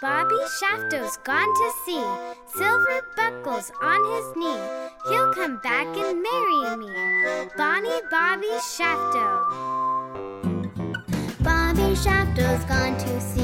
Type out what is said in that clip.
Bobby Shafto's gone to sea. Silver buckles on his knee. He'll come back and marry me. Bonnie Bobby Shafto. Bobby Shafto's gone to sea.